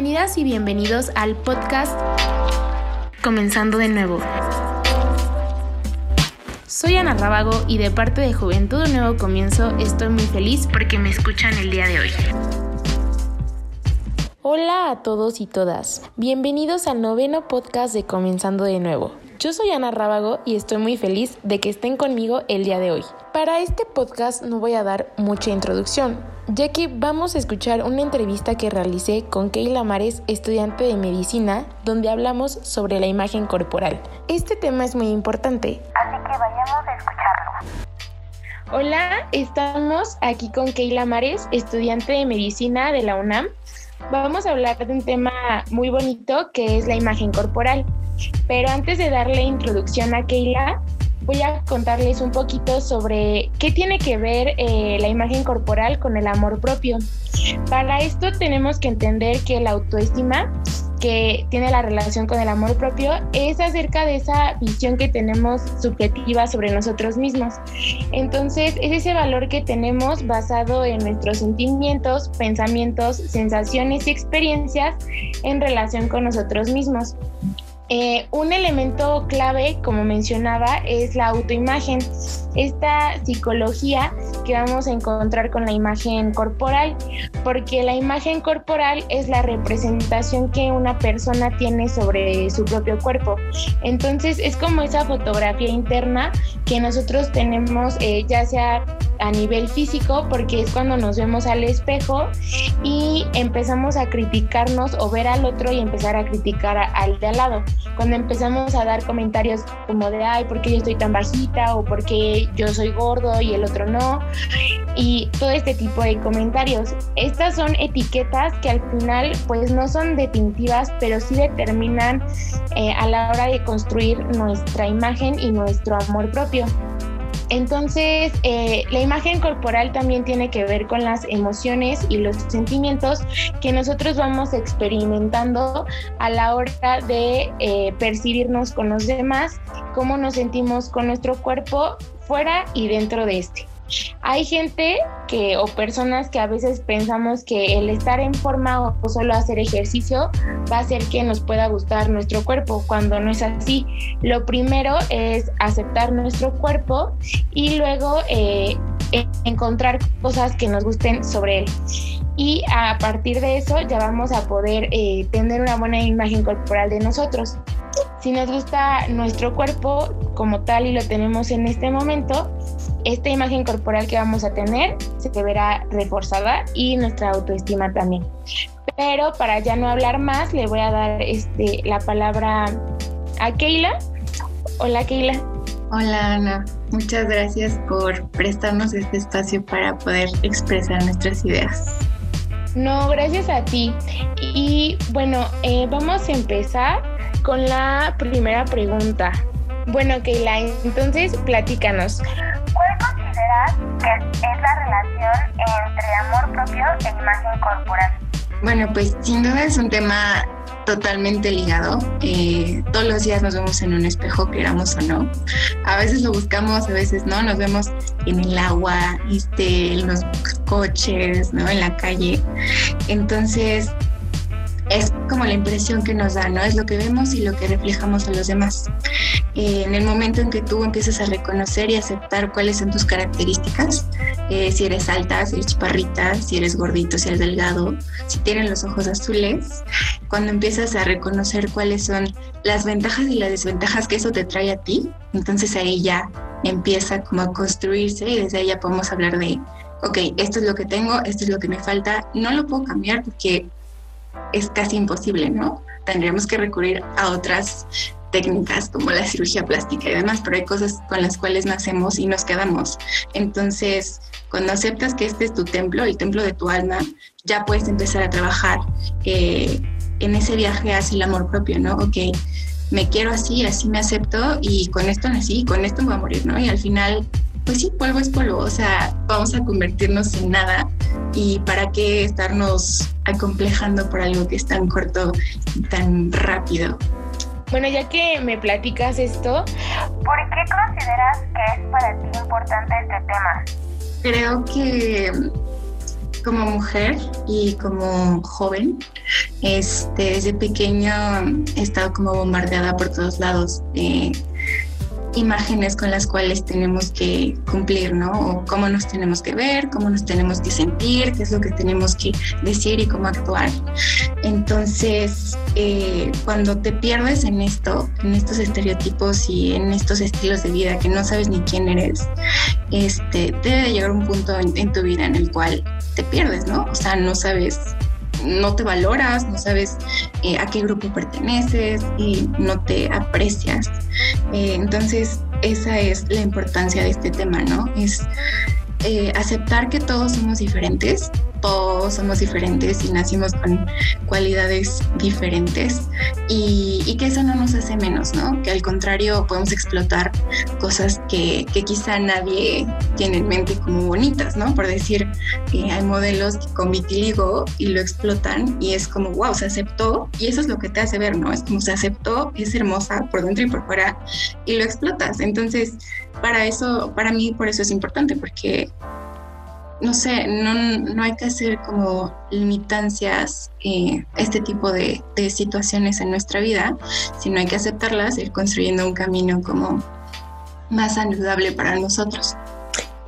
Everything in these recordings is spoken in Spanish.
Bienvenidas y bienvenidos al podcast Comenzando de nuevo. Soy Ana Rábago y de parte de Juventud Un Nuevo Comienzo estoy muy feliz porque me escuchan el día de hoy. Hola a todos y todas. Bienvenidos al noveno podcast de Comenzando de nuevo. Yo soy Ana Rábago y estoy muy feliz de que estén conmigo el día de hoy. Para este podcast no voy a dar mucha introducción, ya que vamos a escuchar una entrevista que realicé con Keila Mares, estudiante de medicina, donde hablamos sobre la imagen corporal. Este tema es muy importante, así que vayamos a escucharlo. Hola, estamos aquí con Keila Mares, estudiante de medicina de la UNAM. Vamos a hablar de un tema muy bonito que es la imagen corporal. Pero antes de darle introducción a Keila, voy a contarles un poquito sobre qué tiene que ver eh, la imagen corporal con el amor propio. Para esto tenemos que entender que la autoestima que tiene la relación con el amor propio es acerca de esa visión que tenemos subjetiva sobre nosotros mismos. Entonces, es ese valor que tenemos basado en nuestros sentimientos, pensamientos, sensaciones y experiencias en relación con nosotros mismos. Eh, un elemento clave, como mencionaba, es la autoimagen, esta psicología que vamos a encontrar con la imagen corporal, porque la imagen corporal es la representación que una persona tiene sobre su propio cuerpo. Entonces es como esa fotografía interna que nosotros tenemos, eh, ya sea a nivel físico, porque es cuando nos vemos al espejo y empezamos a criticarnos o ver al otro y empezar a criticar al de al lado. Cuando empezamos a dar comentarios como de, ay, ¿por qué yo estoy tan bajita? o ¿por qué yo soy gordo y el otro no? Y todo este tipo de comentarios. Estas son etiquetas que al final pues no son definitivas, pero sí determinan eh, a la hora de construir nuestra imagen y nuestro amor propio. Entonces, eh, la imagen corporal también tiene que ver con las emociones y los sentimientos que nosotros vamos experimentando a la hora de eh, percibirnos con los demás, cómo nos sentimos con nuestro cuerpo fuera y dentro de este. Hay gente que o personas que a veces pensamos que el estar en forma o solo hacer ejercicio va a hacer que nos pueda gustar nuestro cuerpo, cuando no es así. Lo primero es aceptar nuestro cuerpo y luego eh, encontrar cosas que nos gusten sobre él. Y a partir de eso ya vamos a poder eh, tener una buena imagen corporal de nosotros. Si nos gusta nuestro cuerpo como tal y lo tenemos en este momento, esta imagen corporal que vamos a tener se verá reforzada y nuestra autoestima también. Pero para ya no hablar más, le voy a dar este, la palabra a Keila. Hola Keila. Hola Ana, muchas gracias por prestarnos este espacio para poder expresar nuestras ideas. No, gracias a ti. Y bueno, eh, vamos a empezar con la primera pregunta. Bueno, Keila, entonces platícanos. ¿Cuál consideras que es la relación entre amor propio e imagen corporal? Bueno, pues sin duda es un tema totalmente ligado. Eh, todos los días nos vemos en un espejo, queramos o no. A veces lo buscamos, a veces no. Nos vemos en el agua, este, en los coches, ¿no? En la calle. Entonces, es como la impresión que nos da, ¿no? Es lo que vemos y lo que reflejamos a los demás. Eh, en el momento en que tú empiezas a reconocer y aceptar cuáles son tus características, eh, si eres alta, si eres chaparrita, si eres gordito, si eres delgado, si tienes los ojos azules, cuando empiezas a reconocer cuáles son las ventajas y las desventajas que eso te trae a ti, entonces ahí ya empieza como a construirse y desde ahí ya podemos hablar de, ok, esto es lo que tengo, esto es lo que me falta, no lo puedo cambiar porque es casi imposible, ¿no? Tendríamos que recurrir a otras técnicas como la cirugía plástica y demás, pero hay cosas con las cuales nacemos y nos quedamos. Entonces, cuando aceptas que este es tu templo, el templo de tu alma, ya puedes empezar a trabajar eh, en ese viaje hacia el amor propio, ¿no? Ok, me quiero así, así me acepto y con esto nací, con esto me voy a morir, ¿no? Y al final pues sí, polvo es polvo, o sea, vamos a convertirnos en nada y para qué estarnos acomplejando por algo que es tan corto tan rápido. Bueno, ya que me platicas esto, ¿por qué consideras que es para ti importante este tema? Creo que como mujer y como joven, este, desde pequeño he estado como bombardeada por todos lados de imágenes con las cuales tenemos que cumplir, ¿no? O cómo nos tenemos que ver, cómo nos tenemos que sentir, qué es lo que tenemos que decir y cómo actuar. Entonces, eh, cuando te pierdes en esto, en estos estereotipos y en estos estilos de vida que no sabes ni quién eres, este, debe de llegar un punto en, en tu vida en el cual te pierdes, ¿no? O sea, no sabes no te valoras, no sabes eh, a qué grupo perteneces y no te aprecias. Eh, entonces, esa es la importancia de este tema, ¿no? Es eh, aceptar que todos somos diferentes, todos somos diferentes y nacimos con cualidades diferentes y, que eso no nos hace menos, ¿no? Que al contrario podemos explotar cosas que, que quizá nadie tiene en mente como bonitas, ¿no? Por decir, que hay modelos con vitiligo y lo explotan y es como, wow, se aceptó y eso es lo que te hace ver, ¿no? Es como se aceptó, es hermosa por dentro y por fuera y lo explotas. Entonces, para eso, para mí, por eso es importante, porque no sé, no, no, hay que hacer como limitancias eh, este tipo de, de, situaciones en nuestra vida, sino hay que aceptarlas, ir construyendo un camino como más saludable para nosotros.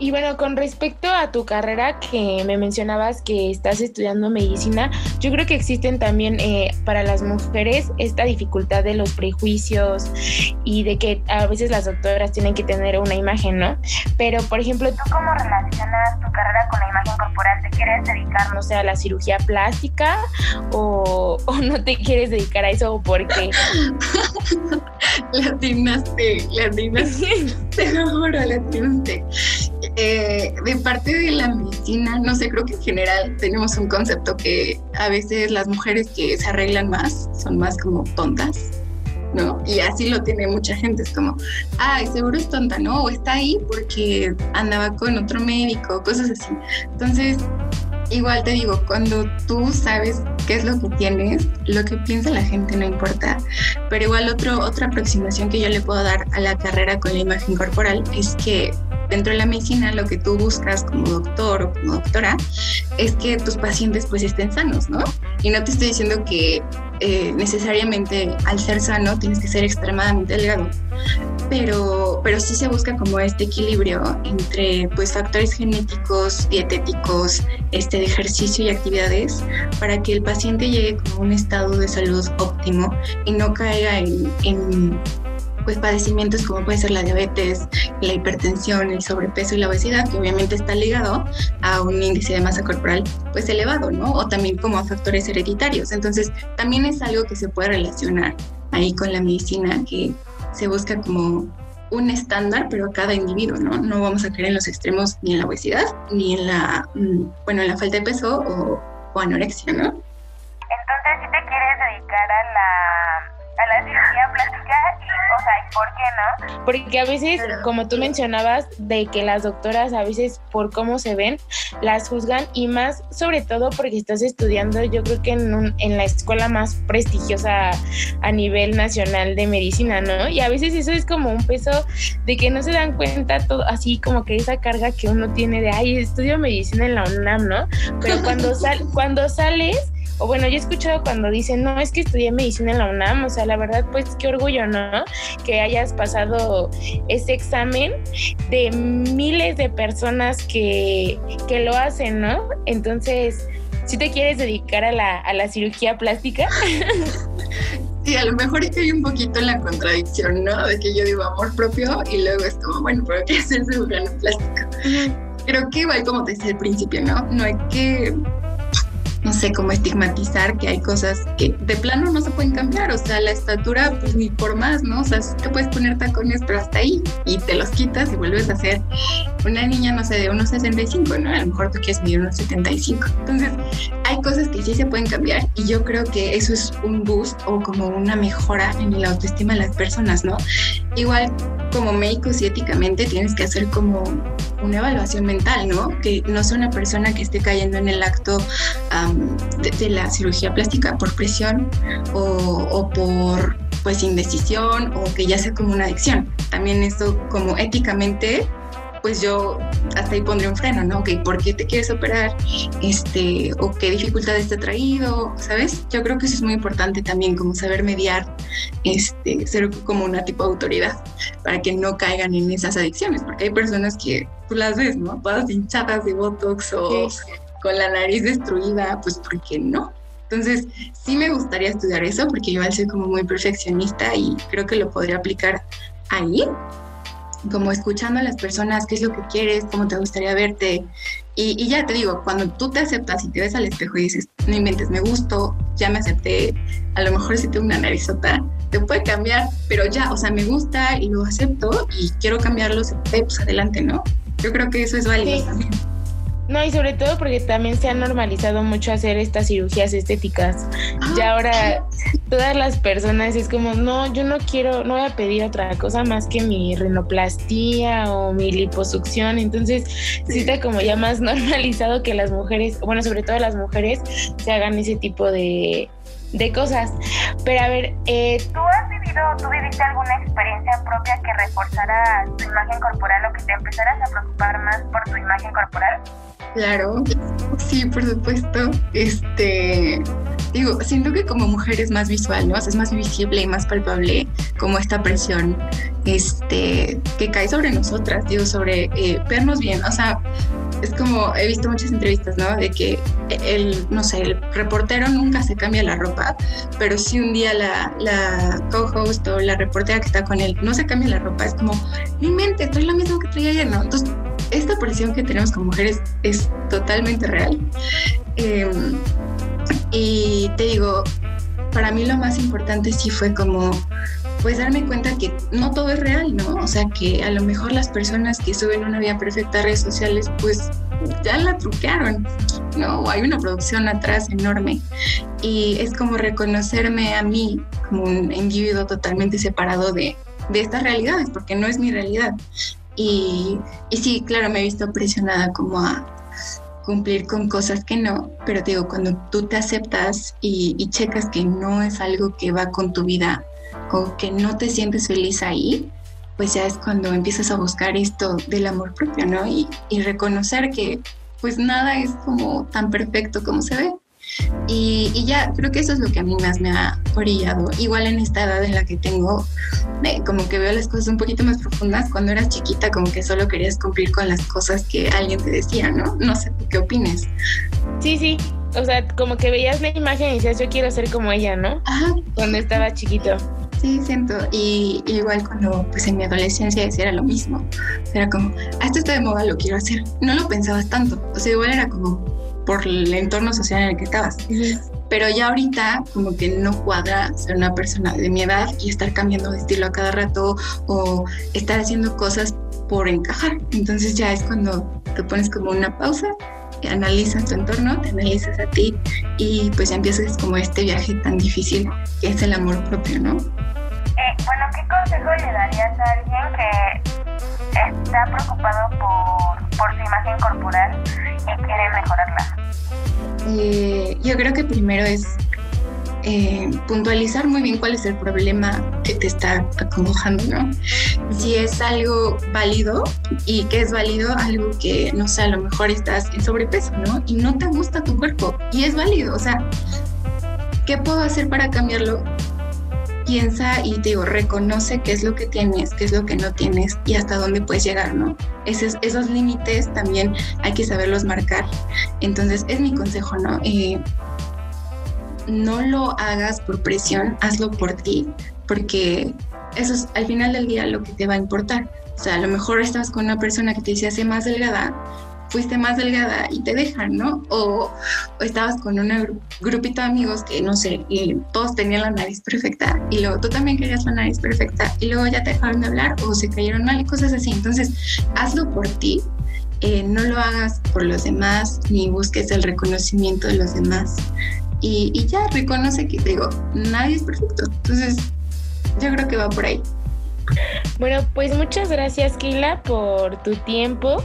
Y bueno, con respecto a tu carrera que me mencionabas que estás estudiando medicina, yo creo que existen también eh, para las mujeres esta dificultad de los prejuicios y de que a veces las doctoras tienen que tener una imagen, ¿no? Pero, por ejemplo, ¿tú cómo relacionas tu carrera con la imagen corporal? ¿Te quieres dedicar, no sé, a la cirugía plástica o, o no te quieres dedicar a eso o por qué? la atinaste, la atinaste, te lo la atinaste. Eh, de parte de la medicina, no sé, creo que en general tenemos un concepto que a veces las mujeres que se arreglan más son más como tontas, ¿no? Y así lo tiene mucha gente, es como, ay, seguro es tonta, ¿no? O está ahí porque andaba con otro médico, cosas así. Entonces, igual te digo, cuando tú sabes qué es lo que tienes, lo que piensa la gente no importa. Pero igual otro, otra aproximación que yo le puedo dar a la carrera con la imagen corporal es que dentro de la medicina lo que tú buscas como doctor o como doctora es que tus pacientes pues estén sanos, ¿no? Y no te estoy diciendo que eh, necesariamente al ser sano tienes que ser extremadamente delgado, pero, pero sí se busca como este equilibrio entre pues factores genéticos, dietéticos, este, de ejercicio y actividades para que el paciente llegue a un estado de salud óptimo y no caiga en, en pues padecimientos como puede ser la diabetes, la hipertensión, el sobrepeso y la obesidad, que obviamente está ligado a un índice de masa corporal pues elevado, ¿no? O también como a factores hereditarios. Entonces, también es algo que se puede relacionar ahí con la medicina, que se busca como un estándar, pero a cada individuo, ¿no? No vamos a caer en los extremos ni en la obesidad, ni en la, mm, bueno, en la falta de peso o, o anorexia, ¿no? Entonces, si te quieres dedicar a la a la cirugía plástica y, o sea, ¿y por qué no? Porque a veces, como tú mencionabas, de que las doctoras a veces por cómo se ven, las juzgan y más sobre todo porque estás estudiando, yo creo que en, un, en la escuela más prestigiosa a nivel nacional de medicina, ¿no? Y a veces eso es como un peso de que no se dan cuenta todo, así como que esa carga que uno tiene de, ay, estudio medicina en la UNAM, ¿no? Pero cuando, sal, cuando sales o bueno, yo he escuchado cuando dicen, no, es que estudié medicina en la UNAM, o sea, la verdad, pues qué orgullo, ¿no? Que hayas pasado ese examen de miles de personas que, que lo hacen, ¿no? Entonces, si te quieres dedicar a la, a la cirugía plástica. Sí, a lo mejor estoy un poquito en la contradicción, ¿no? De que yo digo amor propio y luego es como, bueno, pero ¿qué hacer cirujano plástico? Creo que igual como te decía al principio, ¿no? No hay que no sé, cómo estigmatizar que hay cosas que de plano no se pueden cambiar, o sea, la estatura, pues ni por más, ¿no? O sea, te puedes poner tacones, pero hasta ahí, y te los quitas y vuelves a ser una niña, no sé, de unos 65, ¿no? A lo mejor tú quieres medir unos 75. Entonces, hay cosas que sí se pueden cambiar, y yo creo que eso es un boost o como una mejora en la autoestima de las personas, ¿no? Igual, como médicos y éticamente, tienes que hacer como una evaluación mental, ¿no? Que no sea una persona que esté cayendo en el acto de, la cirugía plástica por presión o, por pues indecisión o que ya sea como una adicción. También esto como éticamente pues yo hasta ahí pondré un freno, ¿no? Ok, ¿por qué te quieres operar? Este, o qué dificultades te ha traído, ¿sabes? Yo creo que eso es muy importante también, como saber mediar, este, ser como una tipo de autoridad para que no caigan en esas adicciones, porque hay personas que tú las ves, ¿no? Todas hinchadas de Botox o con la nariz destruida, pues ¿por qué no? Entonces, sí me gustaría estudiar eso porque yo al ser como muy perfeccionista y creo que lo podría aplicar ahí, como escuchando a las personas, qué es lo que quieres, cómo te gustaría verte. Y, ya te digo, cuando tú te aceptas y te ves al espejo y dices, no inventes, me gusto, ya me acepté, a lo mejor si tengo una narizota, te puede cambiar, pero ya, o sea, me gusta y lo acepto y quiero cambiarlo, pues adelante, ¿no? Yo creo que eso es válido también. No, y sobre todo porque también se ha normalizado mucho hacer estas cirugías estéticas. Ah, ya ahora todas las personas es como, no, yo no quiero, no voy a pedir otra cosa más que mi rinoplastía o mi liposucción. Entonces, sí está como ya más normalizado que las mujeres, bueno, sobre todo las mujeres, se hagan ese tipo de, de cosas. Pero a ver, eh, ¿tú has vivido, tú viviste alguna experiencia propia que reforzara tu imagen corporal o que te empezaras a preocupar más por tu imagen corporal? Claro, sí, por supuesto. Este, digo, siento que como mujer es más visual, ¿no? es más visible y más palpable como esta presión este, que cae sobre nosotras, digo, sobre eh, vernos bien. O sea, es como, he visto muchas entrevistas, ¿no? De que el, no sé, el reportero nunca se cambia la ropa, pero si un día la, la co-host o la reportera que está con él no se cambia la ropa, es como, mi mente, trae lo mismo que traía ayer, ¿no? Entonces, esta presión que tenemos como mujeres es totalmente real. Em, y te digo, para mí lo más importante sí fue como, pues darme cuenta que no todo es real, ¿no? O sea, que a lo mejor las personas que suben una vida perfecta a redes sociales, pues ya la truquearon, ¿no? Hay una producción atrás enorme. Y es como reconocerme a mí como un individuo totalmente separado de, de estas realidades, porque no es mi realidad. Y, sí, claro, me he visto presionada como a cumplir con cosas que no, pero digo, cuando tú te aceptas y, checas que no es algo que va con tu vida o que no te sientes feliz ahí, pues ya es cuando empiezas a buscar esto del amor propio, ¿no? Y, y reconocer que pues nada es como tan perfecto como se ve. Y, ya, creo que eso es lo que a mí más me ha orillado. Igual en esta edad en la que tengo, como que veo las cosas un poquito más profundas. Cuando eras chiquita, como que solo querías cumplir con las cosas que alguien te decía, ¿no? No sé, ¿qué opines? Sí, sí. O sea, como que veías la imagen y decías, yo quiero ser como ella, ¿no? Ajá. Cuando estaba chiquito. Sí, siento. Y, igual cuando pues en mi adolescencia decía era lo mismo. Era como, ah, esto está de moda, lo quiero hacer. No lo pensabas tanto. O sea, igual era como, por el entorno social en el que estabas. Pero ya ahorita como que no cuadra ser una persona de mi edad y estar cambiando de estilo a cada rato o estar haciendo cosas por encajar. Entonces ya es cuando te pones como una pausa, analizas tu entorno, te analizas a ti y pues ya empiezas como este viaje tan difícil que es el amor propio, ¿no? Eh, bueno, ¿qué consejo le darías a alguien que está preocupado por, por su imagen corporal y quiere mejorarla? Eh, yo creo que primero es eh, puntualizar muy bien cuál es el problema que te está acongojando, ¿no? Si es algo válido y que es válido, algo que, no sé, a lo mejor estás en sobrepeso, ¿no? Y no te gusta tu cuerpo y es válido, o sea, ¿qué puedo hacer para cambiarlo? Piensa y digo, reconoce qué es lo que tienes, qué es lo que no tienes y hasta dónde puedes llegar, ¿no? Esos, esos límites también hay que saberlos marcar. Entonces, es mi consejo, ¿no? Eh, no lo hagas por presión, hazlo por ti, porque eso es al final del día lo que te va a importar. O sea, a lo mejor estás con una persona que te dice hace más delgada fuiste más delgada y te dejan, ¿no? O, estabas con un grupito de amigos que, no sé, y todos tenían la nariz perfecta y luego tú también querías la nariz perfecta y luego ya te dejaron de hablar o se cayeron mal y cosas así. Entonces, hazlo por ti, eh, no lo hagas por los demás ni busques el reconocimiento de los demás. Y, y ya reconoce que, digo, nadie es perfecto. Entonces, yo creo que va por ahí. Bueno, pues muchas gracias, Kila, por tu tiempo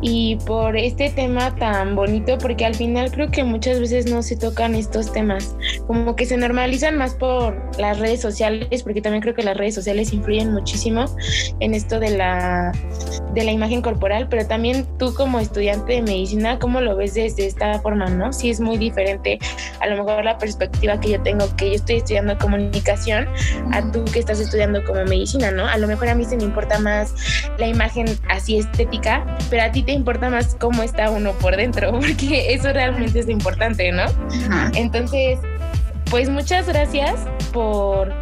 y por este tema tan bonito, porque al final creo que muchas veces no se tocan estos temas, como que se normalizan más por las redes sociales, porque también creo que las redes sociales influyen muchísimo en esto de la, de la imagen corporal, pero también tú como estudiante de medicina, ¿cómo lo ves desde esta forma, no? Sí es muy diferente a lo mejor la perspectiva que yo tengo, que yo estoy estudiando comunicación, a tú que estás estudiando como medicina, ¿no? A lo mejor a mí se me importa más la imagen así estética, pero a ti te importa más cómo está uno por dentro, porque eso realmente es importante, ¿no? Entonces, pues muchas gracias por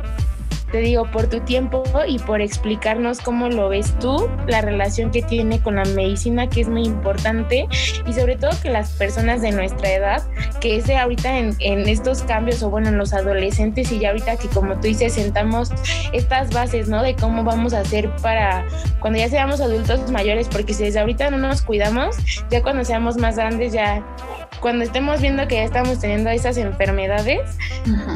te digo, por tu tiempo y por explicarnos cómo lo ves tú, la relación que tiene con la medicina, que es muy importante, y sobre todo que las personas de nuestra edad, que ese ahorita en, en estos cambios, o bueno, en los adolescentes, y ya ahorita que como tú dices, sentamos estas bases, ¿no? De cómo vamos a hacer para cuando ya seamos adultos mayores, porque si desde ahorita no nos cuidamos, ya cuando seamos más grandes, ya cuando estemos viendo que ya estamos teniendo esas enfermedades,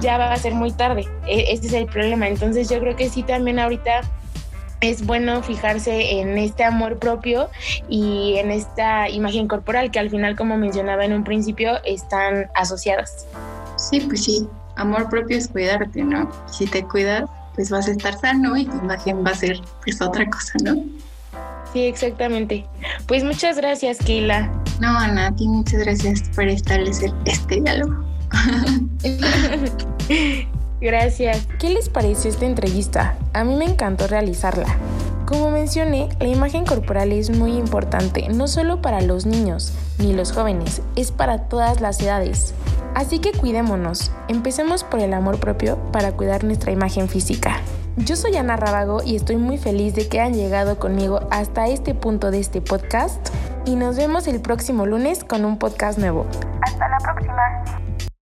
ya va a ser muy tarde. E, ese es el problema. Entonces yo creo que sí también ahorita es bueno fijarse en este amor propio y en esta imagen corporal que al final, como mencionaba en un principio, están asociadas. Sí, pues sí, amor propio es cuidarte, ¿no? Si te cuidas, pues vas a estar sano y tu imagen va a ser pues otra cosa, ¿no? Sí, exactamente. Pues muchas gracias, Keila. No, Ana, a ti muchas gracias por establecer este diálogo. Gracias. ¿Qué les pareció esta entrevista? A mí me encantó realizarla. Como mencioné, la imagen corporal es muy importante, no solo para los niños ni los jóvenes, es para todas las edades. Así que cuidémonos, empecemos por el amor propio para cuidar nuestra imagen física. Yo soy Ana Rábago y estoy muy feliz de que hayan llegado conmigo hasta este punto de este podcast y nos vemos el próximo lunes con un podcast nuevo. Hasta